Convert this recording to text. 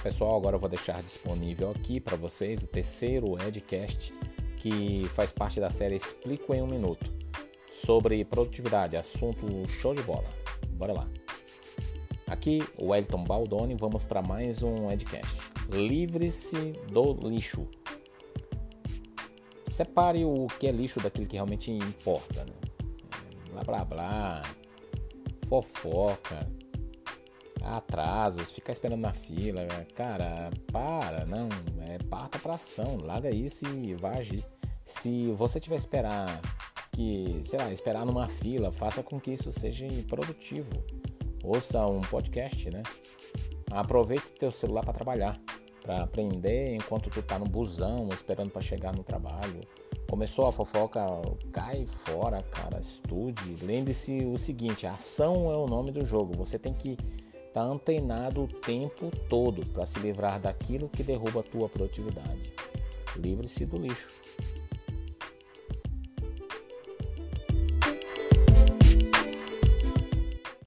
pessoal, agora eu vou deixar disponível aqui para vocês o terceiro Edcast que faz parte da série Explico em um Minuto sobre produtividade, assunto show de bola. Bora lá. Aqui, o Elton Baldoni, vamos para mais um Edcast. Livre-se do lixo. Separe o que é lixo daquilo que realmente importa. Né? Blá blá blá, fofoca, atrasos, ficar esperando na fila, cara, para, não, é, parta para ação, larga isso e vá agir. Se você tiver esperar que, sei lá, esperar numa fila, faça com que isso seja produtivo. Ouça um podcast, né? Aproveite teu celular para trabalhar, para aprender enquanto tu tá no busão, esperando para chegar no trabalho. Começou a fofoca, cai fora, cara, estude. Lembre-se o seguinte, ação é o nome do jogo. Você tem que estar tá antenado o tempo todo para se livrar daquilo que derruba a tua produtividade. Livre-se do lixo.